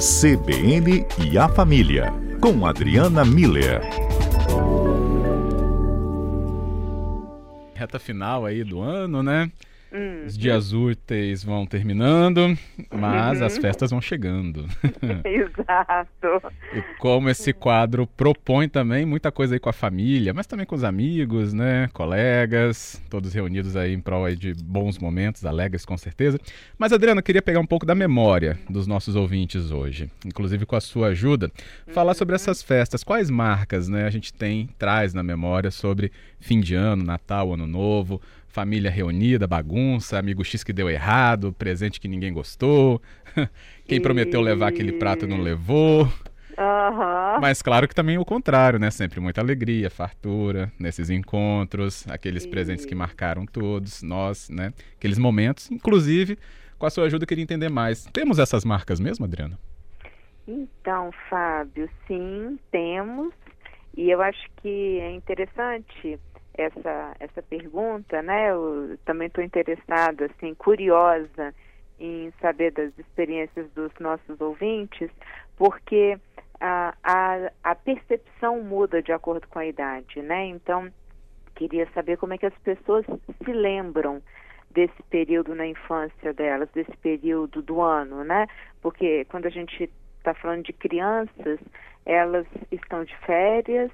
CBN e a Família, com Adriana Miller. Reta final aí do ano, né? Os dias úteis vão terminando, mas uhum. as festas vão chegando. Exato. e como esse quadro propõe também muita coisa aí com a família, mas também com os amigos, né? Colegas, todos reunidos aí em prol aí de bons momentos, alegres com certeza. Mas, Adriana, queria pegar um pouco da memória dos nossos ouvintes hoje, inclusive com a sua ajuda, falar sobre uhum. essas festas. Quais marcas né, a gente tem, traz na memória sobre fim de ano, Natal, Ano Novo, família reunida, bagunça, amigo X que deu errado, presente que ninguém gostou, quem prometeu levar aquele prato não levou. Uhum. Mas claro que também o contrário, né? Sempre muita alegria, fartura nesses encontros, aqueles presentes que marcaram todos, nós, né? Aqueles momentos, inclusive, com a sua ajuda eu queria entender mais. Temos essas marcas mesmo, Adriana? Então, Fábio, sim, temos. E eu acho que é interessante essa, essa pergunta, né? Eu também estou interessada, assim, curiosa em saber das experiências dos nossos ouvintes, porque a, a, a percepção muda de acordo com a idade, né? Então, queria saber como é que as pessoas se lembram desse período na infância delas, desse período do ano, né? Porque quando a gente está falando de crianças, elas estão de férias,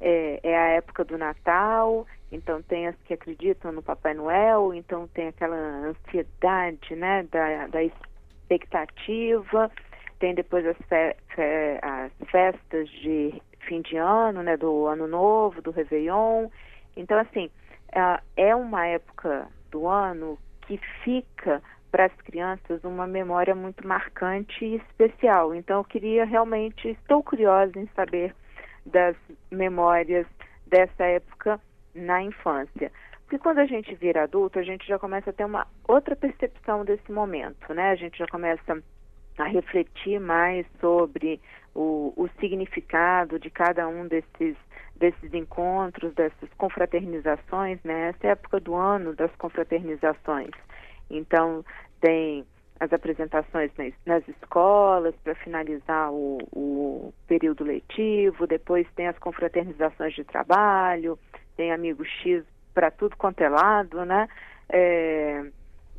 é, é, a época do Natal, então tem as que acreditam no Papai Noel, então tem aquela ansiedade, né, da, da expectativa, tem depois as, fe, fe, as festas de fim de ano, né, do Ano Novo, do Réveillon, então assim, é uma época do ano que fica para as crianças uma memória muito marcante e especial. Então eu queria realmente, estou curiosa em saber das memórias dessa época na infância. Porque quando a gente vira adulto, a gente já começa a ter uma outra percepção desse momento, né? A gente já começa a refletir mais sobre o, o significado de cada um desses desses encontros, dessas confraternizações, né? Essa é a época do ano das confraternizações. Então, tem as apresentações nas, nas escolas para finalizar o, o, período letivo, depois tem as confraternizações de trabalho, tem amigo X para tudo quanto é lado, né? É,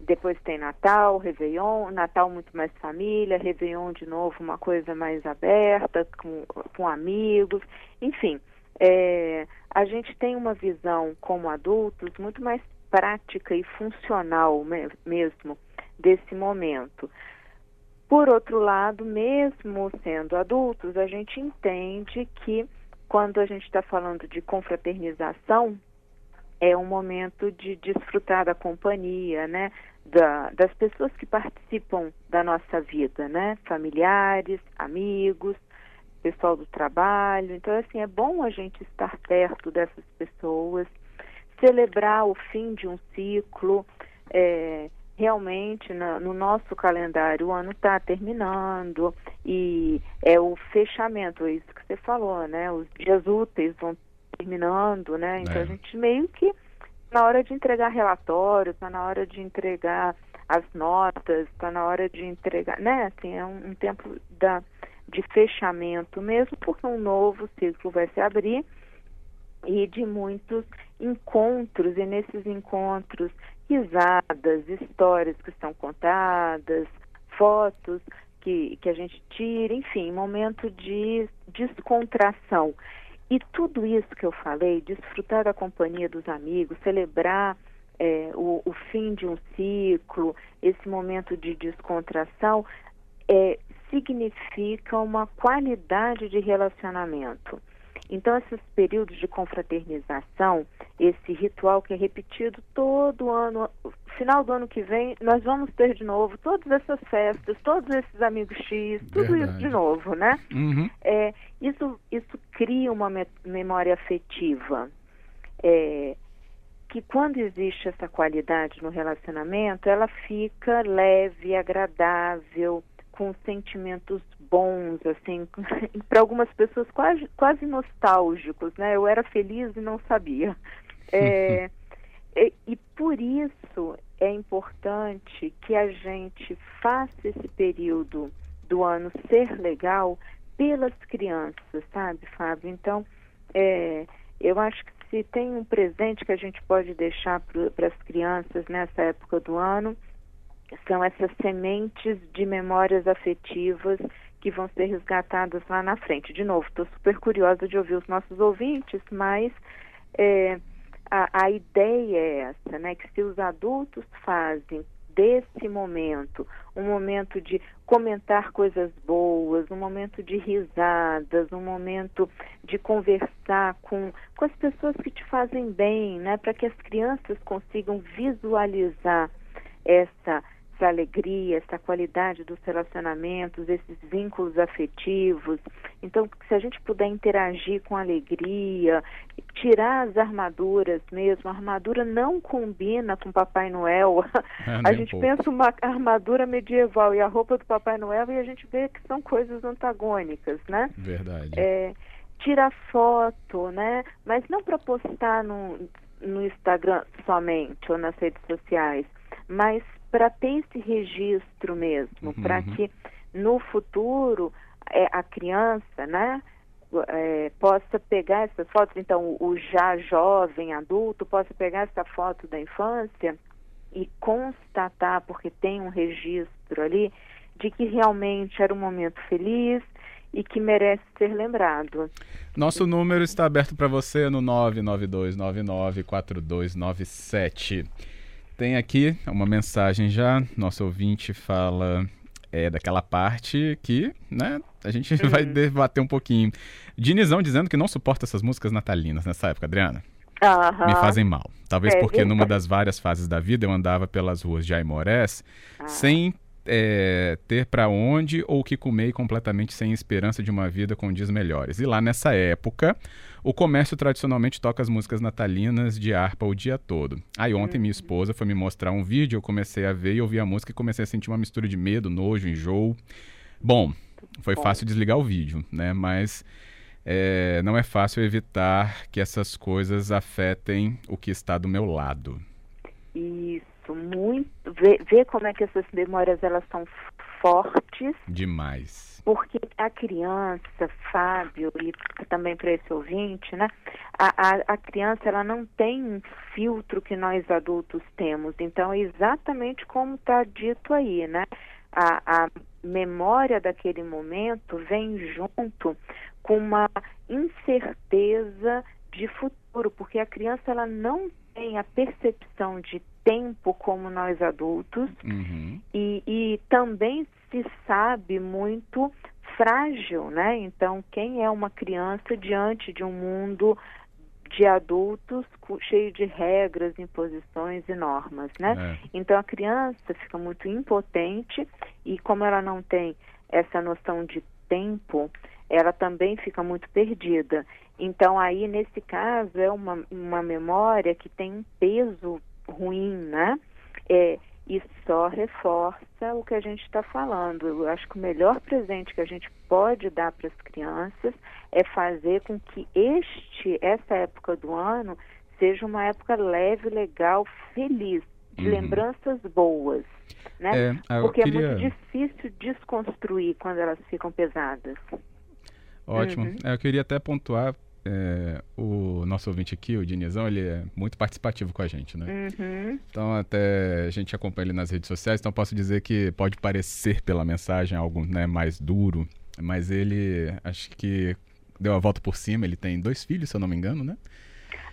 depois tem Natal, Réveillon, Natal muito mais família, Réveillon de novo uma coisa mais aberta, com, com amigos, enfim. É, a gente tem uma visão como adultos muito mais prática e funcional mesmo desse momento. Por outro lado, mesmo sendo adultos, a gente entende que quando a gente está falando de confraternização, é um momento de desfrutar da companhia, né? Da, das pessoas que participam da nossa vida, né? Familiares, amigos, pessoal do trabalho. Então, assim, é bom a gente estar perto dessas pessoas, celebrar o fim de um ciclo, é, realmente na, no nosso calendário o ano está terminando e é o fechamento, é isso que você falou, né? Os dias úteis vão terminando, né? Então é. a gente meio que na hora de entregar relatórios, está na hora de entregar as notas, está na hora de entregar, né? Assim, é um, um tempo da, de fechamento mesmo, porque um novo ciclo vai se abrir e de muitos encontros, e nesses encontros risadas, histórias que são contadas, fotos que, que a gente tira, enfim, momento de descontração. E tudo isso que eu falei, desfrutar da companhia dos amigos, celebrar é, o, o, fim de um ciclo, esse momento de descontração, é, significa uma qualidade de relacionamento. Então, esses períodos de confraternização, esse ritual que é repetido todo ano, final do ano que vem, nós vamos ter de novo todas essas festas, todos esses amigos X, tudo Verdade. isso de novo, né? Uhum. É, isso, isso cria uma me memória afetiva. É, que quando existe essa qualidade no relacionamento, ela fica leve, agradável, com sentimentos bons, assim, para algumas pessoas quase, quase nostálgicos, né? Eu era feliz e não sabia. É, e, e por isso é importante que a gente faça esse período do ano ser legal pelas crianças, sabe, Fábio? Então, é, eu acho que se tem um presente que a gente pode deixar para as crianças nessa época do ano, são essas sementes de memórias afetivas que vão ser resgatadas lá na frente. De novo, estou super curiosa de ouvir os nossos ouvintes, mas é, a, a ideia é essa, né? Que se os adultos fazem desse momento, um momento de comentar coisas boas, um momento de risadas, um momento de conversar com, com as pessoas que te fazem bem, né? Para que as crianças consigam visualizar essa essa alegria, essa qualidade dos relacionamentos, esses vínculos afetivos. Então, se a gente puder interagir com alegria, tirar as armaduras mesmo, a armadura não combina com Papai Noel. É, a gente um pensa uma armadura medieval e a roupa do Papai Noel e a gente vê que são coisas antagônicas, né? Verdade. É, tira foto, né? Mas não para postar no, no Instagram somente ou nas redes sociais, mas para ter esse registro mesmo, uhum. para que no futuro é, a criança, né, é, possa pegar essas fotos, então o já jovem adulto possa pegar essa foto da infância e constatar, porque tem um registro ali, de que realmente era um momento feliz e que merece ser lembrado. Nosso número está aberto para você no 992994297. Tem aqui uma mensagem já, nosso ouvinte fala é, daquela parte que, né, a gente uhum. vai debater um pouquinho. Dinizão dizendo que não suporta essas músicas natalinas nessa época, Adriana. Uhum. Me fazem mal. Talvez é, porque numa das várias fases da vida eu andava pelas ruas de Aimorés ah. sem é, ter para onde ou o que comer completamente sem esperança de uma vida com dias melhores. E lá nessa época, o comércio tradicionalmente toca as músicas natalinas de harpa o dia todo. Aí ontem minha esposa foi me mostrar um vídeo, eu comecei a ver e ouvir a música e comecei a sentir uma mistura de medo, nojo, enjoo. Bom, foi fácil desligar o vídeo, né? Mas é, não é fácil evitar que essas coisas afetem o que está do meu lado. Isso muito ver, ver como é que essas memórias elas são fortes. Demais. Porque a criança, Fábio, e também para esse ouvinte, né? A, a, a, criança ela não tem um filtro que nós adultos temos. Então, é exatamente como está dito aí, né? A, a memória daquele momento vem junto com uma incerteza de futuro, porque a criança ela não tem a percepção de tempo como nós adultos uhum. e, e também se sabe muito frágil, né? Então, quem é uma criança diante de um mundo de adultos cheio de regras, imposições e normas, né? É. Então a criança fica muito impotente e como ela não tem essa noção de tempo, ela também fica muito perdida. Então aí nesse caso é uma, uma memória que tem um peso ruim, né? É, e só reforça o que a gente está falando. Eu acho que o melhor presente que a gente pode dar para as crianças é fazer com que este, essa época do ano seja uma época leve, legal, feliz, de uhum. lembranças boas. Né? É, Porque queria... é muito difícil desconstruir quando elas ficam pesadas. Ótimo. Uhum. É, eu queria até pontuar é, o nosso ouvinte aqui, o Dinizão, ele é muito participativo com a gente, né? Uhum. Então, até a gente acompanha ele nas redes sociais, então posso dizer que pode parecer pela mensagem algo né, mais duro, mas ele acho que deu a volta por cima. Ele tem dois filhos, se eu não me engano, né?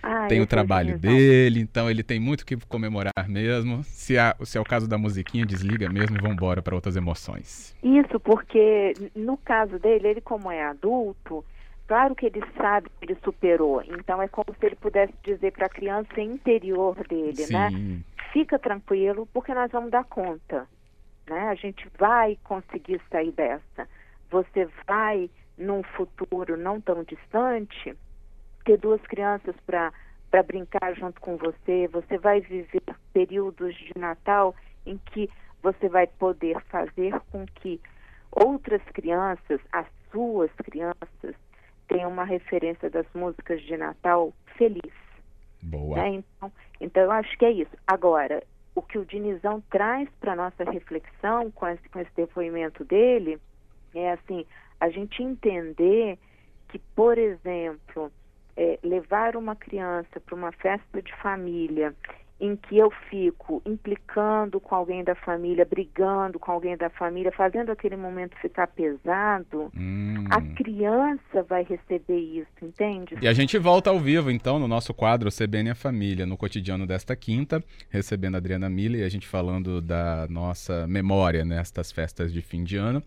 Ah, tem o trabalho dele, então ele tem muito que comemorar mesmo. Se, há, se é o caso da musiquinha, desliga mesmo e vamos embora para outras emoções. Isso, porque no caso dele, ele como é adulto, Claro que ele sabe que ele superou. Então é como se ele pudesse dizer para a criança interior dele, né? Sim. né? Fica tranquilo, porque nós vamos dar conta, né? A gente vai conseguir sair dessa. Você vai num futuro não tão distante ter duas crianças para para brincar junto com você. Você vai viver períodos de Natal em que você vai poder fazer com que outras crianças, as suas crianças, tem uma referência das músicas de Natal feliz. Boa. Né? Então, então, eu acho que é isso. Agora, o que o Dinizão traz para nossa reflexão com esse, com esse depoimento dele é assim, a gente entender que, por exemplo, é, levar uma criança para uma festa de família em que eu fico implicando com alguém da família, brigando com alguém da família, fazendo aquele momento ficar pesado, hum. a criança vai receber isso, entende? E a gente volta ao vivo, então, no nosso quadro CBN a Família, no cotidiano desta quinta, recebendo a Adriana Miller e a gente falando da nossa memória nestas festas de fim de ano.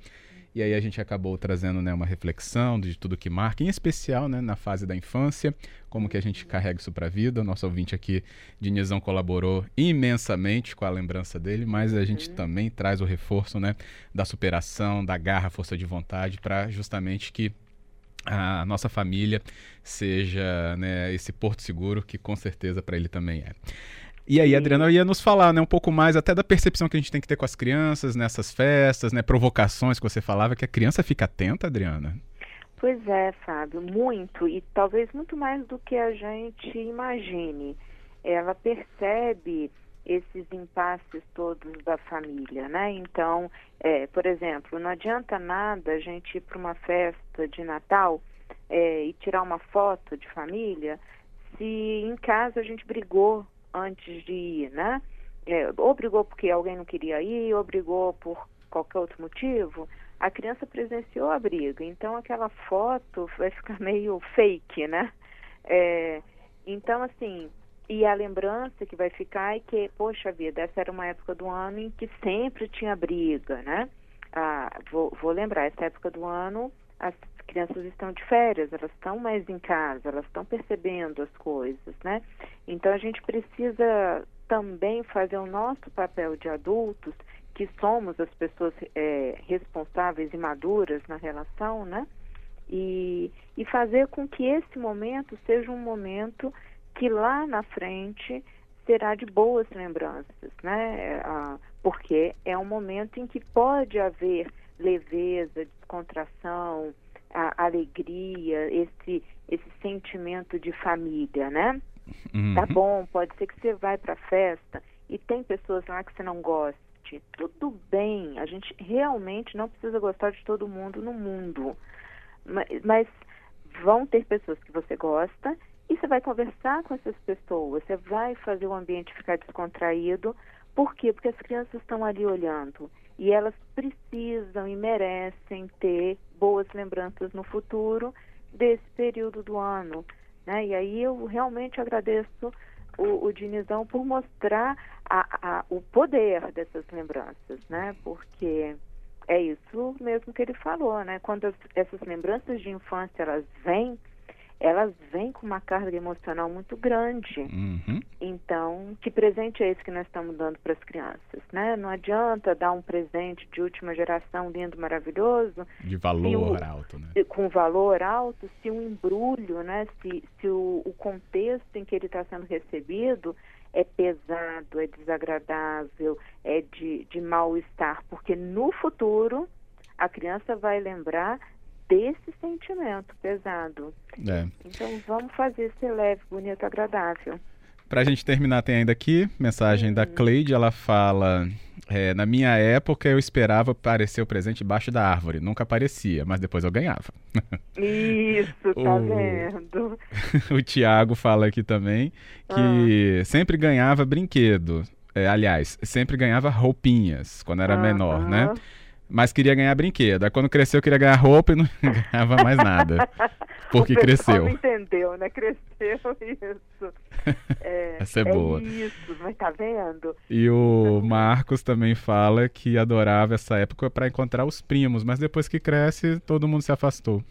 E aí a gente acabou trazendo né, uma reflexão de tudo que marca, em especial né, na fase da infância, como que a gente carrega isso para a vida. Nosso ouvinte aqui, Dinizão, colaborou imensamente com a lembrança dele, mas a gente uhum. também traz o reforço né, da superação, da garra, força de vontade, para justamente que a nossa família seja né, esse porto seguro que com certeza para ele também é. E aí, Adriana ia nos falar, né, um pouco mais até da percepção que a gente tem que ter com as crianças nessas festas, né, provocações que você falava, que a criança fica atenta, Adriana. Pois é, Fábio, muito e talvez muito mais do que a gente imagine. Ela percebe esses impasses todos da família, né? Então, é, por exemplo, não adianta nada a gente ir para uma festa de Natal é, e tirar uma foto de família se em casa a gente brigou antes de ir, né? É, ou brigou porque alguém não queria ir, ou brigou por qualquer outro motivo, a criança presenciou a briga. Então aquela foto vai ficar meio fake, né? É, então, assim, e a lembrança que vai ficar é que, poxa vida, essa era uma época do ano em que sempre tinha briga, né? Ah, vou, vou lembrar, essa época do ano as crianças estão de férias, elas estão mais em casa, elas estão percebendo as coisas, né? Então a gente precisa também fazer o nosso papel de adultos, que somos as pessoas é, responsáveis e maduras na relação, né? E, e fazer com que esse momento seja um momento que lá na frente será de boas lembranças, né? Porque é um momento em que pode haver leveza, descontração, a alegria, esse, esse sentimento de família, né? Uhum. Tá bom, pode ser que você vai para festa e tem pessoas lá que você não goste. Tudo bem, a gente realmente não precisa gostar de todo mundo no mundo. Mas, mas vão ter pessoas que você gosta e você vai conversar com essas pessoas, você vai fazer o ambiente ficar descontraído. Por quê? Porque as crianças estão ali olhando e elas precisam e merecem ter boas lembranças no futuro desse período do ano. Né? E aí eu realmente agradeço o, o Dinizão por mostrar a, a, o poder dessas lembranças, né? Porque é isso mesmo que ele falou, né? Quando as, essas lembranças de infância elas vêm, elas vêm com uma carga emocional muito grande. Uhum. Então, que presente é esse que nós estamos dando para as crianças, né? Não adianta dar um presente de última geração lindo, maravilhoso. De valor o, alto, né? Com valor alto, se o embrulho, né? Se, se o, o contexto em que ele está sendo recebido é pesado, é desagradável, é de, de mal-estar, porque no futuro a criança vai lembrar desse sentimento pesado. É. Então vamos fazer ser leve, bonito, agradável. Para a gente terminar, tem ainda aqui mensagem da Cleide. Ela fala: é, Na minha época eu esperava aparecer o presente embaixo da árvore. Nunca aparecia, mas depois eu ganhava. Isso, tá o... vendo? o Tiago fala aqui também que ah. sempre ganhava brinquedo. É, aliás, sempre ganhava roupinhas quando era menor, né? Mas queria ganhar brinquedo. Aí quando cresceu, queria ganhar roupa e não ganhava mais nada. Porque o cresceu. Entendeu, né? Cresceu isso. É, Essa é, é boa. Isso, mas tá vendo? E o Marcos também fala que adorava essa época para encontrar os primos, mas depois que cresce, todo mundo se afastou.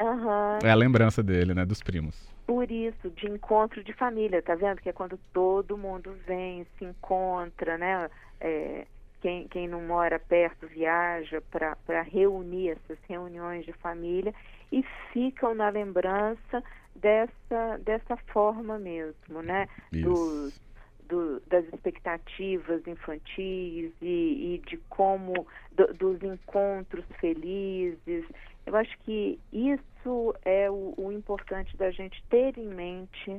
Uhum. É a lembrança dele, né? Dos primos. Por isso, de encontro de família, tá vendo? Que é quando todo mundo vem, se encontra, né? É, quem, quem não mora perto viaja para reunir essas reuniões de família e ficam na lembrança dessa, dessa forma mesmo, né? Dos, do, das expectativas infantis e, e de como do, dos encontros felizes. Eu acho que isso é o, o importante da gente ter em mente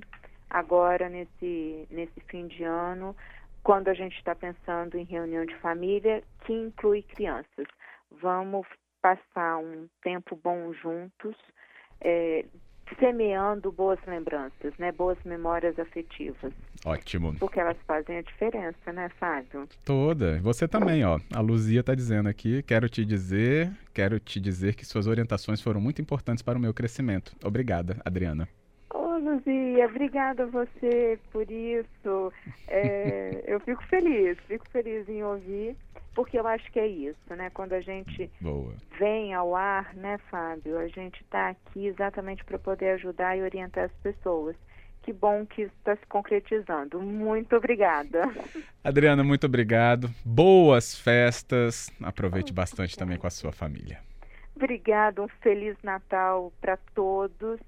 agora nesse, nesse fim de ano quando a gente está pensando em reunião de família que inclui crianças. Vamos passar um tempo bom juntos, é, semeando boas lembranças, né? Boas memórias afetivas. Ótimo. Porque elas fazem a diferença, né, Fábio? Toda. Você também, ó. A Luzia está dizendo aqui, quero te dizer, quero te dizer que suas orientações foram muito importantes para o meu crescimento. Obrigada, Adriana. Luzia, obrigada a você por isso. É, eu fico feliz, fico feliz em ouvir porque eu acho que é isso, né? Quando a gente Boa. vem ao ar, né, Fábio, a gente está aqui exatamente para poder ajudar e orientar as pessoas. Que bom que isso está se concretizando. Muito obrigada. Adriana, muito obrigado. Boas festas. Aproveite bastante também com a sua família. Obrigada, um Feliz Natal para todos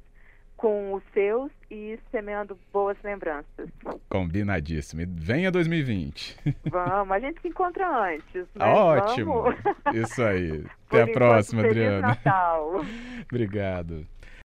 com os seus e semeando boas lembranças. Combinadíssimo. Venha 2020. Vamos, a gente se encontra antes. Né? Ótimo. Vamos. Isso aí. Até a próxima, Feliz Adriana. Natal. Obrigado.